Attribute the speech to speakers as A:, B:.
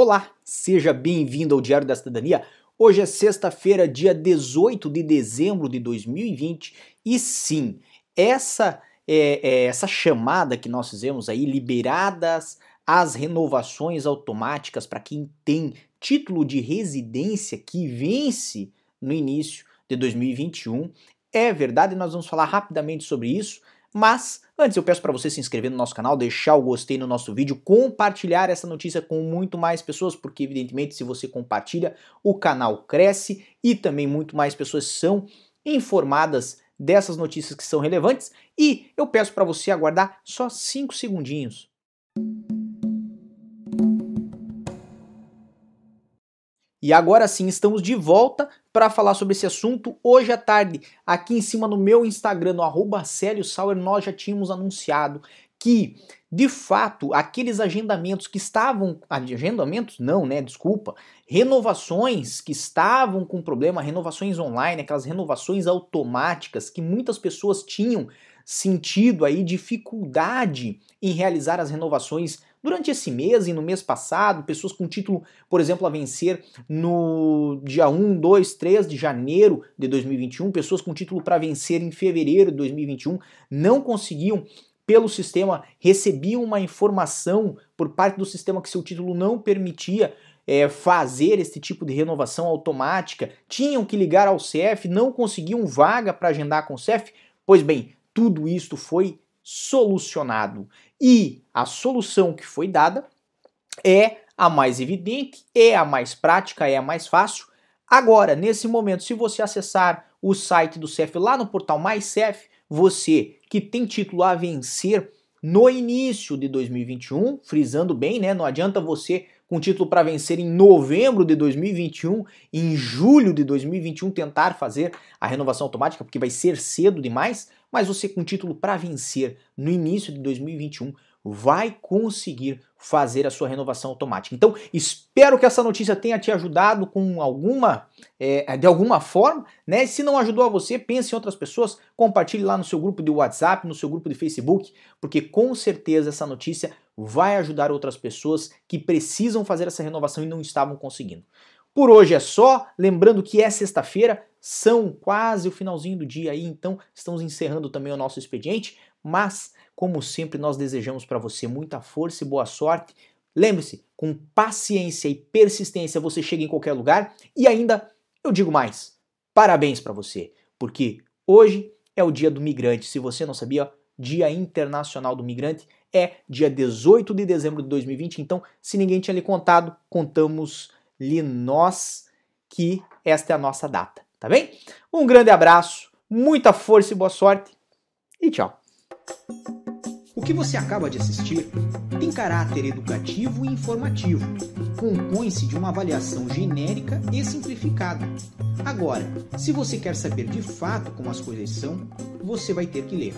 A: Olá, seja bem-vindo ao Diário da Cidadania. Hoje é sexta-feira, dia 18 de dezembro de 2020 e sim, essa é, é, essa chamada que nós fizemos aí, liberadas as renovações automáticas para quem tem título de residência que vence no início de 2021, é verdade, nós vamos falar rapidamente sobre isso. Mas antes eu peço para você se inscrever no nosso canal, deixar o gostei no nosso vídeo, compartilhar essa notícia com muito mais pessoas, porque evidentemente se você compartilha, o canal cresce e também muito mais pessoas são informadas dessas notícias que são relevantes. E eu peço para você aguardar só 5 segundinhos. E agora sim, estamos de volta para falar sobre esse assunto. Hoje à tarde, aqui em cima no meu Instagram, no arroba Sauer, nós já tínhamos anunciado que, de fato, aqueles agendamentos que estavam. Agendamentos? Não, né? Desculpa. Renovações que estavam com problema, renovações online, aquelas renovações automáticas que muitas pessoas tinham sentido aí dificuldade em realizar as renovações Durante esse mês e no mês passado, pessoas com título, por exemplo, a vencer no dia 1, 2, 3 de janeiro de 2021, pessoas com título para vencer em fevereiro de 2021, não conseguiam pelo sistema, recebiam uma informação por parte do sistema que seu título não permitia é, fazer esse tipo de renovação automática, tinham que ligar ao CEF, não conseguiam vaga para agendar com o CEF. Pois bem, tudo isso foi solucionado. E a solução que foi dada é a mais evidente, é a mais prática, é a mais fácil. Agora, nesse momento, se você acessar o site do CEF lá no portal Mais CEF, você que tem título a vencer no início de 2021, frisando bem, né? Não adianta você com título para vencer em novembro de 2021, em julho de 2021 tentar fazer a renovação automática, porque vai ser cedo demais mas você com título para vencer no início de 2021 vai conseguir fazer a sua renovação automática. Então, espero que essa notícia tenha te ajudado com alguma, é, de alguma forma, né? Se não ajudou a você, pense em outras pessoas, compartilhe lá no seu grupo de WhatsApp, no seu grupo de Facebook, porque com certeza essa notícia vai ajudar outras pessoas que precisam fazer essa renovação e não estavam conseguindo. Por hoje é só, lembrando que é sexta-feira, são quase o finalzinho do dia aí, então estamos encerrando também o nosso expediente, mas como sempre nós desejamos para você muita força e boa sorte. Lembre-se, com paciência e persistência você chega em qualquer lugar e ainda eu digo mais, parabéns para você, porque hoje é o dia do migrante. Se você não sabia, Dia Internacional do Migrante é dia 18 de dezembro de 2020. Então, se ninguém tinha lhe contado, contamos-lhe nós que esta é a nossa data tá bem? Um grande abraço, muita força e boa sorte e tchau.
B: O que você acaba de assistir tem caráter educativo e informativo. Compõe-se de uma avaliação genérica e simplificada. Agora, se você quer saber de fato como as coisas são, você vai ter que ler.